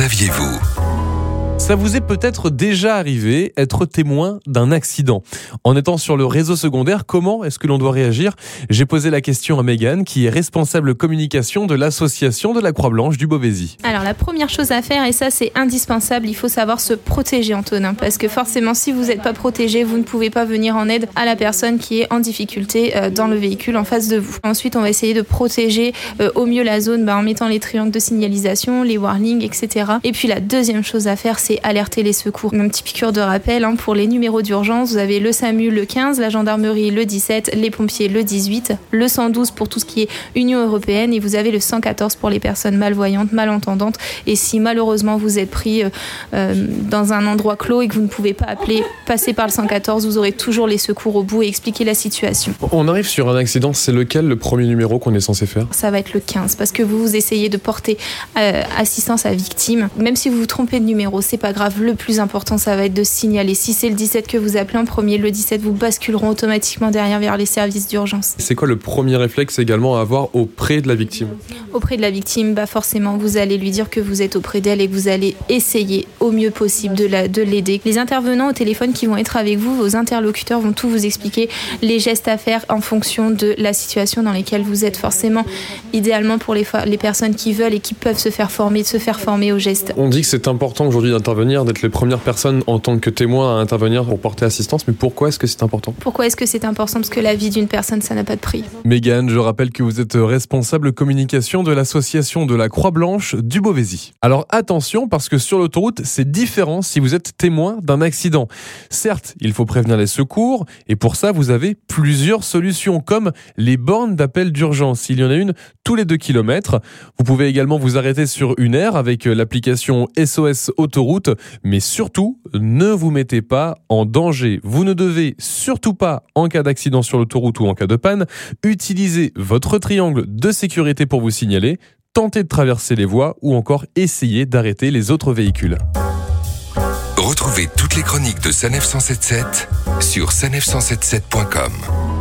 saviez-vous? Ça vous est peut-être déjà arrivé, être témoin d'un accident. En étant sur le réseau secondaire, comment est-ce que l'on doit réagir? J'ai posé la question à Megan, qui est responsable communication de l'association de la Croix-Blanche du Beauvaisis. Alors la première chose à faire, et ça c'est indispensable, il faut savoir se protéger Antonin, parce que forcément si vous n'êtes pas protégé, vous ne pouvez pas venir en aide à la personne qui est en difficulté euh, dans le véhicule en face de vous. Ensuite, on va essayer de protéger euh, au mieux la zone bah, en mettant les triangles de signalisation, les warnings, etc. Et puis la deuxième chose à faire, c'est alerter les secours. Un petit piqûre de rappel hein, pour les numéros d'urgence. Vous avez le SAMU le 15, la gendarmerie le 17, les pompiers le 18, le 112 pour tout ce qui est Union européenne et vous avez le 114 pour les personnes malvoyantes, malentendantes. Et si malheureusement vous êtes pris euh, euh, dans un endroit clos et que vous ne pouvez pas appeler, passer par le 114, vous aurez toujours les secours au bout et expliquer la situation. On arrive sur un accident, c'est lequel le premier numéro qu'on est censé faire? Ça va être le 15 parce que vous, vous essayez de porter euh, assistance à victime. Même si vous vous trompez de numéro, c'est pas grave. Le plus important, ça va être de signaler. Si c'est le 17 que vous appelez en premier, le 17 vous basculeront automatiquement derrière vers les services d'urgence. C'est quoi le premier réflexe également à avoir auprès de la victime? Auprès de la victime, bah forcément, vous allez lui dire que vous êtes auprès d'elle et que vous allez essayer au mieux possible de l'aider. De l'aider. les intervenants au téléphone qui vont être avec vous, vos interlocuteurs vont tout vous expliquer, les gestes à faire en fonction de la situation dans laquelle vous êtes. Forcément, idéalement pour les, les personnes qui veulent et qui peuvent se faire former, de se faire former aux gestes. On dit que c'est important aujourd'hui d'intervenir d'être les premières personnes en tant que témoins à intervenir pour porter assistance. Mais pourquoi est-ce que c'est important? Pourquoi est-ce que c'est important? Parce que la vie d'une personne, ça n'a pas de prix. Mégane, je rappelle que vous êtes responsable communication de l'association de la Croix-Blanche du Beauvaisis. Alors attention, parce que sur l'autoroute, c'est différent si vous êtes témoin d'un accident. Certes, il faut prévenir les secours, et pour ça, vous avez plusieurs solutions, comme les bornes d'appel d'urgence. Il y en a une tous les deux kilomètres. Vous pouvez également vous arrêter sur une aire avec l'application SOS Autoroute mais surtout, ne vous mettez pas en danger. Vous ne devez surtout pas, en cas d'accident sur l'autoroute ou en cas de panne, utiliser votre triangle de sécurité pour vous signaler, tenter de traverser les voies ou encore essayer d'arrêter les autres véhicules. Retrouvez toutes les chroniques de Sanef 177 sur sanef177.com.